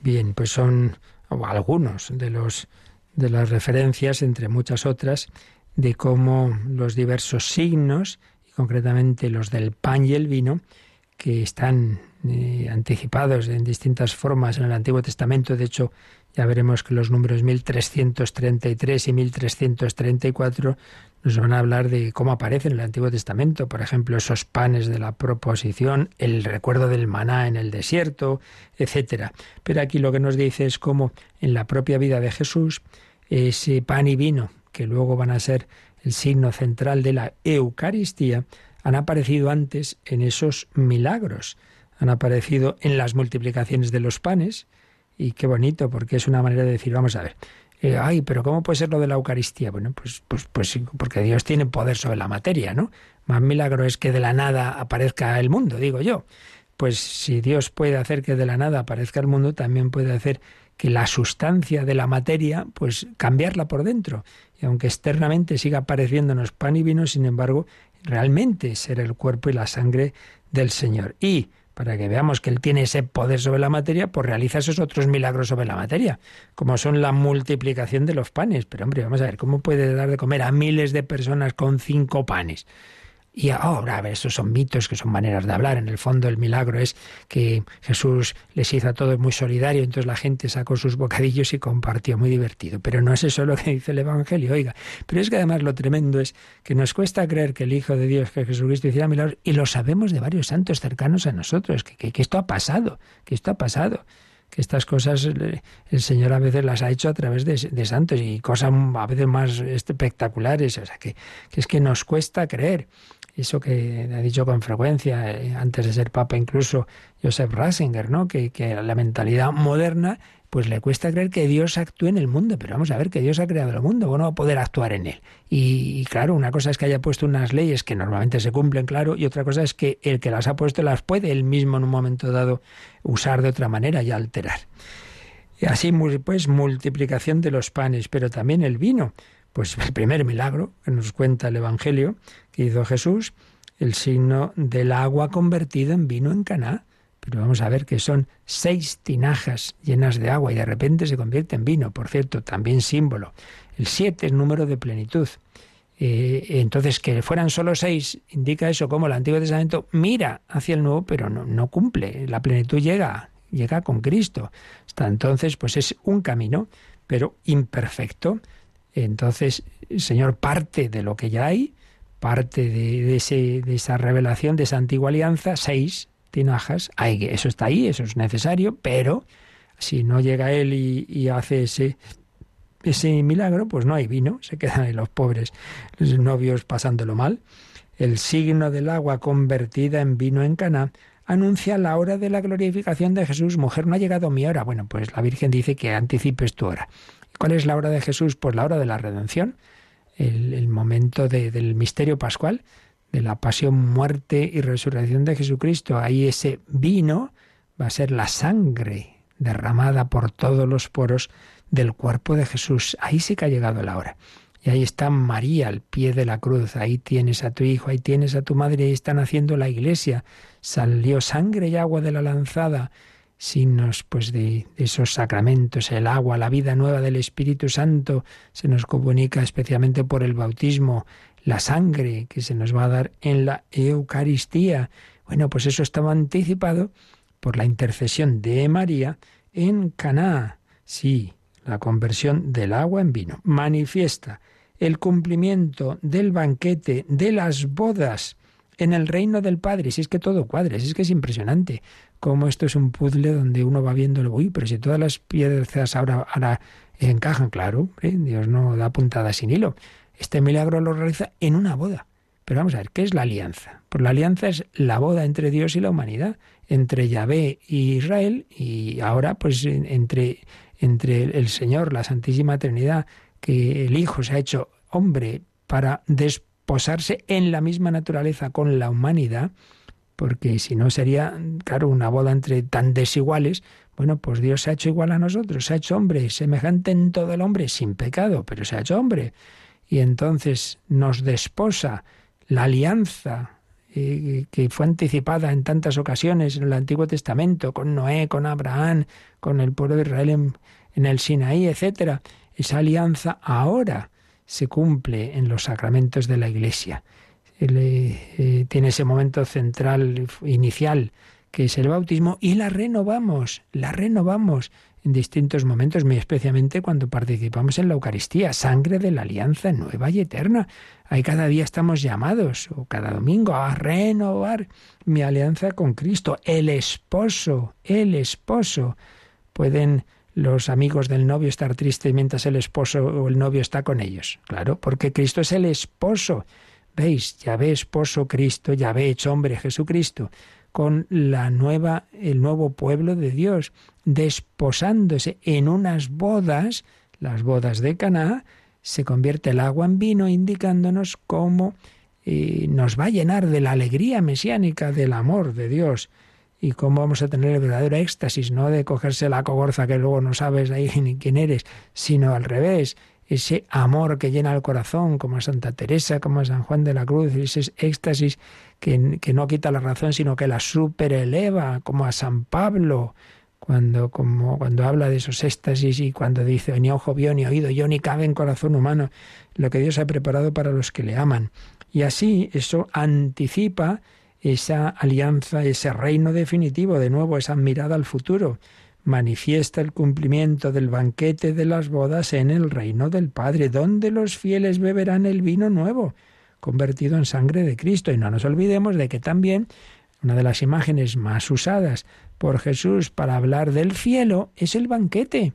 Bien, pues son algunos de los de las referencias, entre muchas otras, de cómo los diversos signos, y concretamente los del pan y el vino, que están eh, anticipados en distintas formas en el Antiguo Testamento. De hecho, ya veremos que los números 1333 y 1334 nos van a hablar de cómo aparecen en el Antiguo Testamento, por ejemplo, esos panes de la proposición, el recuerdo del maná en el desierto, etcétera. Pero aquí lo que nos dice es cómo en la propia vida de Jesús ese pan y vino, que luego van a ser el signo central de la Eucaristía, han aparecido antes en esos milagros, han aparecido en las multiplicaciones de los panes, y qué bonito, porque es una manera de decir, vamos a ver, eh, ay, pero ¿cómo puede ser lo de la Eucaristía? Bueno, pues, pues, pues porque Dios tiene poder sobre la materia, ¿no? Más milagro es que de la nada aparezca el mundo, digo yo. Pues si Dios puede hacer que de la nada aparezca el mundo, también puede hacer que la sustancia de la materia, pues cambiarla por dentro. Y aunque externamente siga apareciéndonos pan y vino, sin embargo, realmente ser el cuerpo y la sangre del Señor. Y para que veamos que Él tiene ese poder sobre la materia, pues realiza esos otros milagros sobre la materia, como son la multiplicación de los panes. Pero hombre, vamos a ver, ¿cómo puede dar de comer a miles de personas con cinco panes? Y ahora, a ver, esos son mitos que son maneras de hablar. En el fondo, el milagro es que Jesús les hizo a todos muy solidario, entonces la gente sacó sus bocadillos y compartió, muy divertido. Pero no es eso lo que dice el Evangelio, oiga. Pero es que además lo tremendo es que nos cuesta creer que el Hijo de Dios, que Jesucristo hiciera milagros, y lo sabemos de varios santos cercanos a nosotros, que, que esto ha pasado, que esto ha pasado que estas cosas el Señor a veces las ha hecho a través de, de, santos y cosas a veces más espectaculares, o sea, que es que nos cuesta creer eso que ha dicho con frecuencia, eh, antes de ser papa incluso Joseph Ratzinger, ¿no? Que, que la mentalidad moderna pues le cuesta creer que Dios actúe en el mundo, pero vamos a ver que Dios ha creado el mundo, bueno, va a poder actuar en él. Y, claro, una cosa es que haya puesto unas leyes que normalmente se cumplen, claro, y otra cosa es que el que las ha puesto las puede él mismo en un momento dado usar de otra manera y alterar. Y así, pues, multiplicación de los panes, pero también el vino. Pues el primer milagro que nos cuenta el Evangelio que hizo Jesús, el signo del agua convertida en vino en Caná. Pero vamos a ver que son seis tinajas llenas de agua y de repente se convierte en vino. Por cierto, también símbolo. El siete es número de plenitud. Eh, entonces, que fueran solo seis indica eso, como el Antiguo Testamento mira hacia el Nuevo, pero no, no cumple. La plenitud llega, llega con Cristo. Hasta entonces, pues es un camino, pero imperfecto. Entonces, Señor parte de lo que ya hay, parte de, esa revelación, de esa antigua alianza, seis tinajas, eso está ahí, eso es necesario, pero si no llega Él y, hace ese, ese milagro, pues no hay vino, se quedan ahí los pobres los novios pasándolo mal. El signo del agua convertida en vino en Caná anuncia la hora de la glorificación de Jesús. Mujer, no ha llegado mi hora. Bueno, pues la Virgen dice que anticipes tu hora. ¿Cuál es la hora de Jesús? Pues la hora de la redención, el, momento de, del misterio pascual, de la pasión, muerte y resurrección de Jesucristo. Ahí ese vino va a ser la sangre derramada por todos los poros del cuerpo de Jesús. Ahí sí que ha llegado la hora. Y ahí está María al pie de la cruz, ahí tienes a tu hijo, ahí tienes a tu madre, ahí están haciendo la iglesia. Salió sangre y agua de la lanzada, signos pues de, esos sacramentos, el agua, la vida nueva del Espíritu Santo se nos comunica especialmente por el bautismo, la sangre que se nos va a dar en la Eucaristía. Bueno, pues eso estaba anticipado por la intercesión de María en Caná. Sí, la conversión del agua en vino. Manifiesta el cumplimiento del banquete, de las bodas en el reino del Padre. Si es que todo cuadra, si es que es impresionante cómo esto es un puzzle donde uno va viendo, uy, pero si todas las piedras ahora, ahora encajan, claro, ¿eh? Dios no da puntada sin hilo. Este milagro lo realiza en una boda. Pero vamos a ver, ¿qué es la alianza? Pues la alianza es la boda entre Dios y la humanidad, entre Yahvé y Israel, y ahora pues entre, entre el Señor, la Santísima Trinidad, que el Hijo se ha hecho hombre para desposarse en la misma naturaleza con la humanidad, porque si no sería, claro, una boda entre tan desiguales. Bueno, pues Dios se ha hecho igual a nosotros, se ha hecho hombre, semejante en todo el hombre, sin pecado, pero se ha hecho hombre. Y entonces nos desposa la alianza eh, que fue anticipada en tantas ocasiones en el Antiguo Testamento, con Noé, con Abraham, con el pueblo de Israel en, en el Sinaí, etcétera. Esa alianza ahora se cumple en los sacramentos de la Iglesia. Eh, tiene ese momento central, inicial, que es el bautismo, y la renovamos, la renovamos en distintos momentos, muy especialmente cuando participamos en la Eucaristía, sangre de la alianza nueva y eterna. Ahí cada día estamos llamados, o cada domingo, a renovar mi alianza con Cristo, el esposo, el esposo. Pueden los amigos del novio estar tristes mientras el esposo o el novio está con ellos. Claro, porque Cristo es el esposo. ¿Veis? Ya ve esposo Cristo, ya ve hecho hombre Jesucristo, con la nueva, el nuevo pueblo de Dios, desposándose en unas bodas, las bodas de Caná, se convierte el agua en vino, indicándonos cómo eh, nos va a llenar de la alegría mesiánica del amor de Dios y cómo vamos a tener el verdadero éxtasis, no de cogerse la cogorza que luego no sabes ahí ni quién eres, sino al revés, ese amor que llena el corazón, como a Santa Teresa, como a San Juan de la Cruz, ese éxtasis que, que no quita la razón, sino que la supereleva, como a San Pablo, cuando, como, cuando habla de esos éxtasis y cuando dice ni ojo vio ni oído yo ni cabe en corazón humano lo que Dios ha preparado para los que le aman. Y así eso anticipa esa alianza, ese reino definitivo, de nuevo esa mirada al futuro, manifiesta el cumplimiento del banquete de las bodas en el reino del Padre, donde los fieles beberán el vino nuevo, convertido en sangre de Cristo. Y no nos olvidemos de que también una de las imágenes más usadas por Jesús para hablar del cielo es el banquete,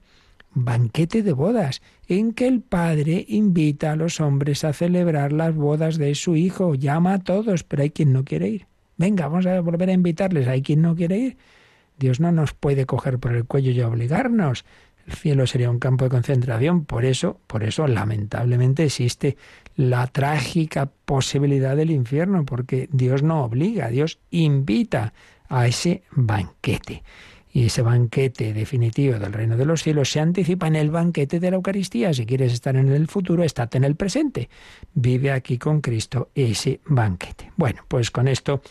banquete de bodas, en que el Padre invita a los hombres a celebrar las bodas de su Hijo, llama a todos, pero hay quien no quiere ir. Venga, vamos a volver a invitarles. Hay quien no quiere ir. Dios no nos puede coger por el cuello y obligarnos. El cielo sería un campo de concentración. Por eso, por eso, lamentablemente existe la trágica posibilidad del infierno, porque Dios no obliga, Dios invita a ese banquete. Y ese banquete definitivo del reino de los cielos se anticipa en el banquete de la Eucaristía. Si quieres estar en el futuro, estate en el presente. Vive aquí con Cristo ese banquete. Bueno, pues con esto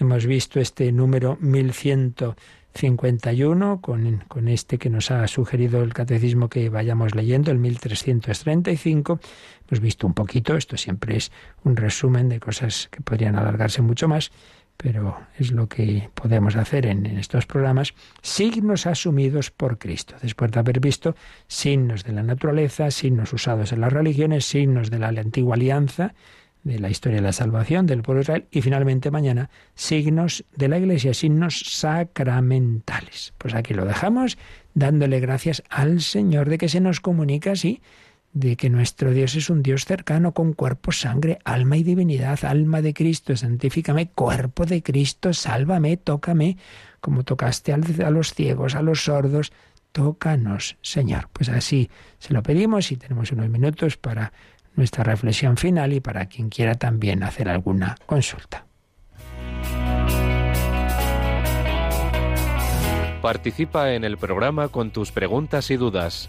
hemos visto este número 1151, con, con este que nos ha sugerido el catecismo que vayamos leyendo, el 1335. Hemos visto un poquito, esto siempre es un resumen de cosas que podrían alargarse mucho más pero es lo que podemos hacer en, estos programas, signos asumidos por Cristo, después de haber visto signos de la naturaleza, signos usados en las religiones, signos de la antigua alianza, de la historia de la salvación del pueblo de Israel y finalmente mañana signos de la Iglesia, signos sacramentales. Pues aquí lo dejamos dándole gracias al Señor de que se nos comunica así de que nuestro Dios es un Dios cercano con cuerpo, sangre, alma y divinidad, alma de Cristo, santifícame, cuerpo de Cristo, sálvame, tócame, como tocaste a los ciegos, a los sordos, tócanos, Señor. Pues así se lo pedimos y tenemos unos minutos para nuestra reflexión final y para quien quiera también hacer alguna consulta. Participa en el programa con tus preguntas y dudas.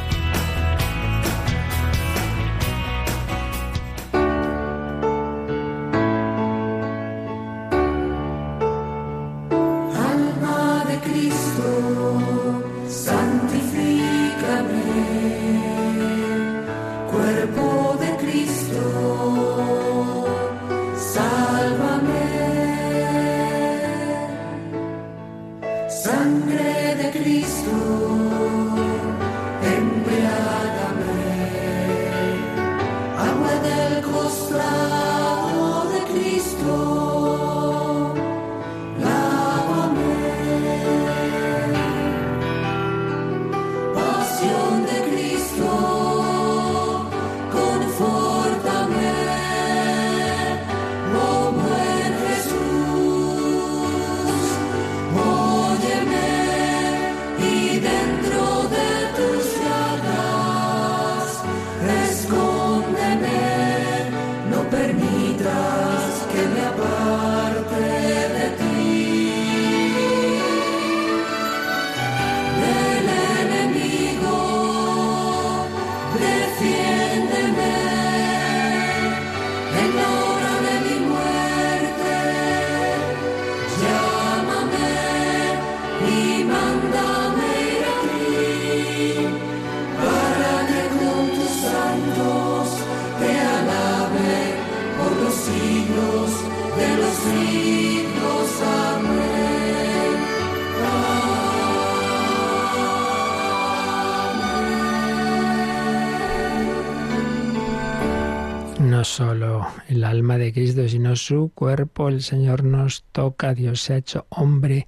No solo el alma de Cristo, sino su cuerpo, el Señor nos toca, Dios se ha hecho hombre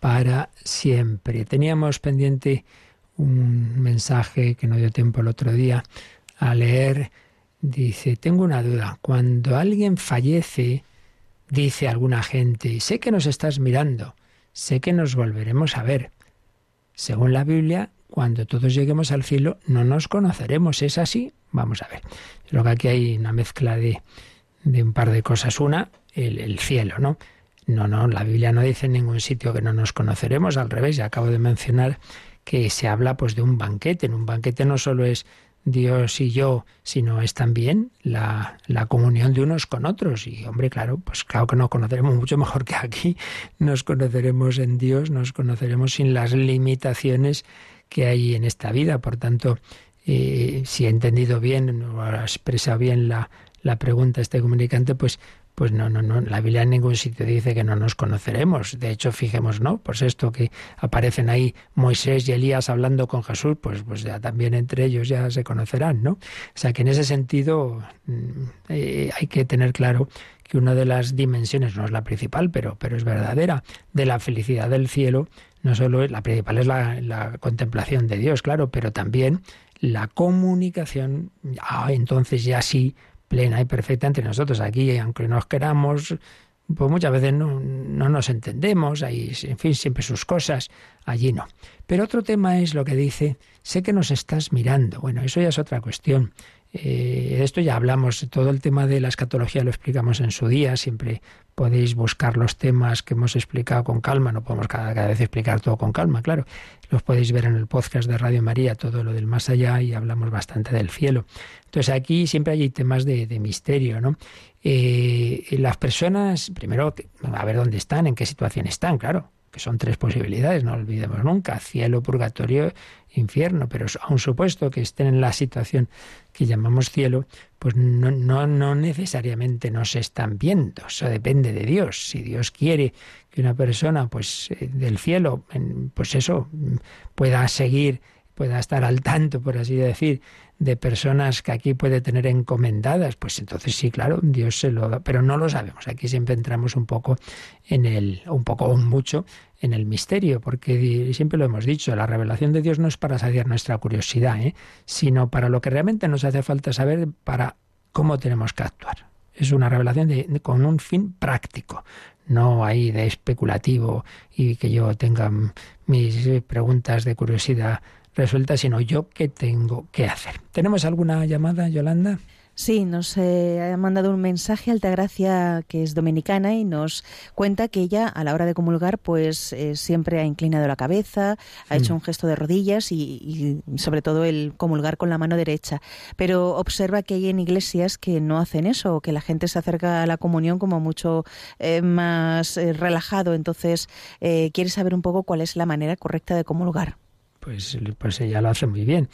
para siempre. Teníamos pendiente un mensaje que no dio tiempo el otro día a leer. Dice, tengo una duda. Cuando alguien fallece, dice alguna gente, sé que nos estás mirando, sé que nos volveremos a ver. Según la Biblia, cuando todos lleguemos al cielo, no nos conoceremos. ¿Es así? Vamos a ver. Creo que aquí hay una mezcla de, de un par de cosas. Una, el, el cielo, ¿no? No, no, la Biblia no dice en ningún sitio que no nos conoceremos, al revés, ya acabo de mencionar que se habla pues de un banquete. En un banquete no solo es Dios y yo, sino es también la, la comunión de unos con otros. Y hombre, claro, pues claro que nos conoceremos mucho mejor que aquí. Nos conoceremos en Dios, nos conoceremos sin las limitaciones que hay en esta vida. Por tanto, eh, si he entendido bien o ha expresado bien la, la pregunta este comunicante, pues pues no, no, no. La Biblia en ningún sitio dice que no nos conoceremos. De hecho, fijemos, ¿no? Pues esto que aparecen ahí Moisés y Elías hablando con Jesús, pues, pues ya también entre ellos ya se conocerán, ¿no? O sea que en ese sentido eh, hay que tener claro que una de las dimensiones, no es la principal, pero, pero es verdadera, de la felicidad del cielo, no solo es, la principal es la contemplación de Dios, claro, pero también la comunicación, ah, entonces ya sí plena y perfecta entre nosotros. Aquí, aunque nos queramos, pues muchas veces no, no, nos entendemos, hay, en fin, siempre sus cosas, allí no. Pero otro tema es lo que dice, sé que nos estás mirando. Bueno, eso ya es otra cuestión. Eh, de esto ya hablamos, todo el tema de la escatología lo explicamos en su día, siempre podéis buscar los temas que hemos explicado con calma, no podemos cada, cada, vez explicar todo con calma, claro, los podéis ver en el podcast de Radio María, todo lo del más allá y hablamos bastante del cielo. Entonces aquí siempre hay temas de, de misterio, ¿no? Eh, las personas, primero, a ver dónde están, en qué situación están, claro, que son tres posibilidades, no olvidemos nunca, cielo, purgatorio, infierno, pero aun supuesto que estén en la situación que llamamos cielo, pues no, no, no necesariamente nos están viendo, eso depende de Dios. Si Dios quiere que una persona, pues del cielo, pues eso, pueda seguir pueda estar al tanto, por así decir, de personas que aquí puede tener encomendadas, pues entonces sí, claro, Dios se lo da, pero no lo sabemos. Aquí siempre entramos un poco en el, un poco o mucho en el misterio, porque siempre lo hemos dicho, la revelación de Dios no es para saciar nuestra curiosidad, ¿eh? sino para lo que realmente nos hace falta saber para cómo tenemos que actuar. Es una revelación con un fin práctico, no ahí de especulativo y que yo tenga mis preguntas de curiosidad resueltas, sino yo qué tengo que hacer. ¿Tenemos alguna llamada, Yolanda? Sí, nos eh, ha mandado un mensaje Altagracia, que es dominicana, y nos cuenta que ella, a la hora de comulgar, pues eh, siempre ha inclinado la cabeza, ha hecho un gesto de rodillas y, sobre todo el comulgar con la mano derecha. Pero observa que hay en iglesias que no hacen eso, que la gente se acerca a la comunión como mucho eh, más relajado. Entonces, quiere saber un poco cuál es la manera correcta de comulgar pues, pues ella lo hace muy bien.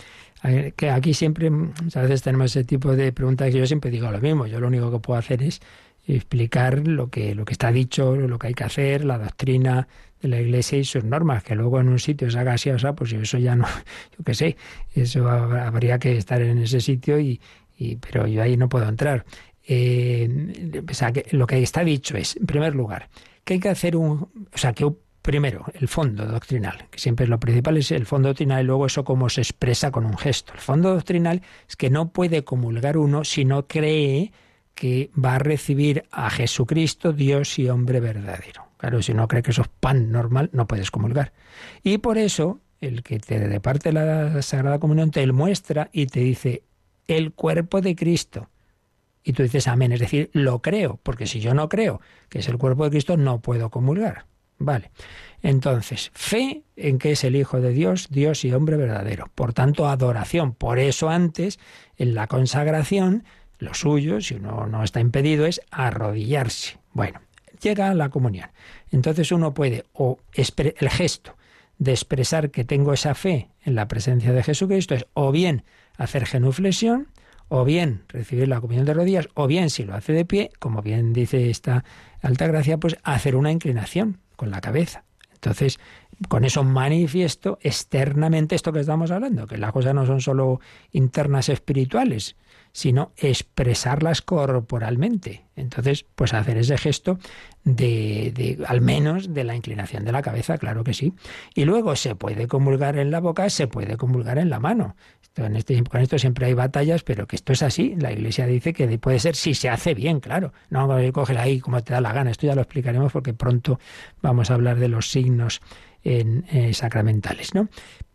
Que aquí siempre, a veces tenemos ese tipo de preguntas que yo siempre digo lo mismo. Yo lo único que puedo hacer es explicar lo que, lo que está dicho, lo que hay que hacer, la doctrina de la Iglesia y sus normas, que luego en un sitio se haga así o sea, pues eso ya no, yo qué sé, eso habría que estar en ese sitio y, y pero yo ahí no puedo entrar. Eh, o sea, que lo que está dicho es, en primer lugar, que hay que hacer un, o sea, que Primero, el fondo doctrinal, que siempre es lo principal, es el fondo doctrinal y luego eso cómo se expresa con un gesto. El fondo doctrinal es que no puede comulgar uno si no cree que va a recibir a Jesucristo, Dios y hombre verdadero. Claro, si no cree que eso es pan normal, no puedes comulgar. Y por eso, el que te departe la Sagrada Comunión te muestra y te dice el cuerpo de Cristo. Y tú dices amén, es decir, lo creo, porque si yo no creo que es el cuerpo de Cristo, no puedo comulgar. Vale. Entonces, fe en que es el Hijo de Dios, Dios y hombre verdadero. Por tanto, adoración. Por eso antes, en la consagración, lo suyo, si uno no está impedido, es arrodillarse. Bueno, llega la comunión. Entonces uno puede, o el gesto de expresar que tengo esa fe en la presencia de Jesucristo es o bien hacer genuflexión, o bien recibir la comunión de rodillas, o bien si lo hace de pie, como bien dice esta alta gracia, pues hacer una inclinación con la cabeza. Entonces, con eso manifiesto externamente esto que estamos hablando, que las cosas no son solo internas espirituales, sino expresarlas corporalmente. Entonces, pues hacer ese gesto de, de, al menos de la inclinación de la cabeza, claro que sí. Y luego se puede comulgar en la boca, se puede comulgar en la mano. Este, con esto siempre hay batallas, pero que esto es así. La Iglesia dice que puede ser si se hace bien, claro. No coger ahí como te da la gana. Esto ya lo explicaremos porque pronto vamos a hablar de los signos en, eh, sacramentales, ¿no?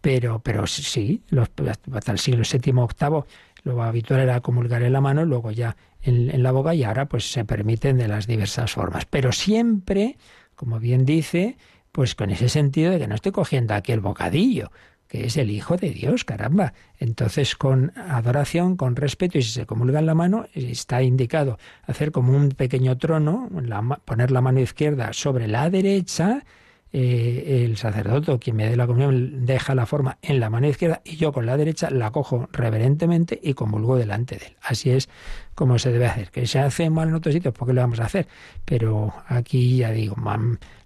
Pero, pero sí, los, hasta el siglo VII VIII lo habitual era comulgar en la mano, luego ya en, la boca y ahora pues se permiten de las diversas formas. Pero siempre, como bien dice, pues con ese sentido de que no estoy cogiendo aquí el bocadillo, que es el Hijo de Dios, caramba. Entonces, con adoración, con respeto, y si se comulga en la mano, está indicado hacer como un pequeño trono, poner la mano izquierda sobre la derecha, eh, el sacerdote quien me dé la comunión deja la forma en la mano izquierda y yo con la derecha la cojo reverentemente y comulgo delante de él. Así es como se debe hacer. Que se hace mal en otros sitios, ¿por qué lo vamos a hacer? Pero aquí ya digo,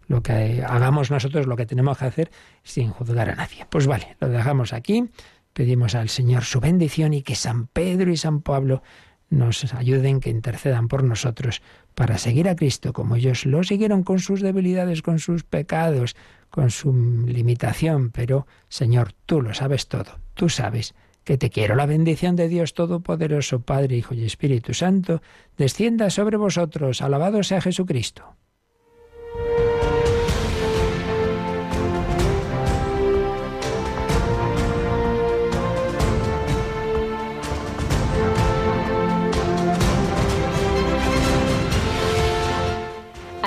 lo que hagamos nosotros, lo que tenemos que hacer sin juzgar a nadie. Pues vale, lo dejamos aquí, pedimos al Señor su bendición y que San Pedro y San Pablo nos ayuden, que intercedan por nosotros para seguir a Cristo como ellos lo siguieron con sus debilidades, con sus pecados, con su limitación. Pero, Señor, tú lo sabes todo, tú sabes que te quiero. La bendición de Dios Todopoderoso, Padre, Hijo y Espíritu Santo, descienda sobre vosotros. Alabado sea Jesucristo.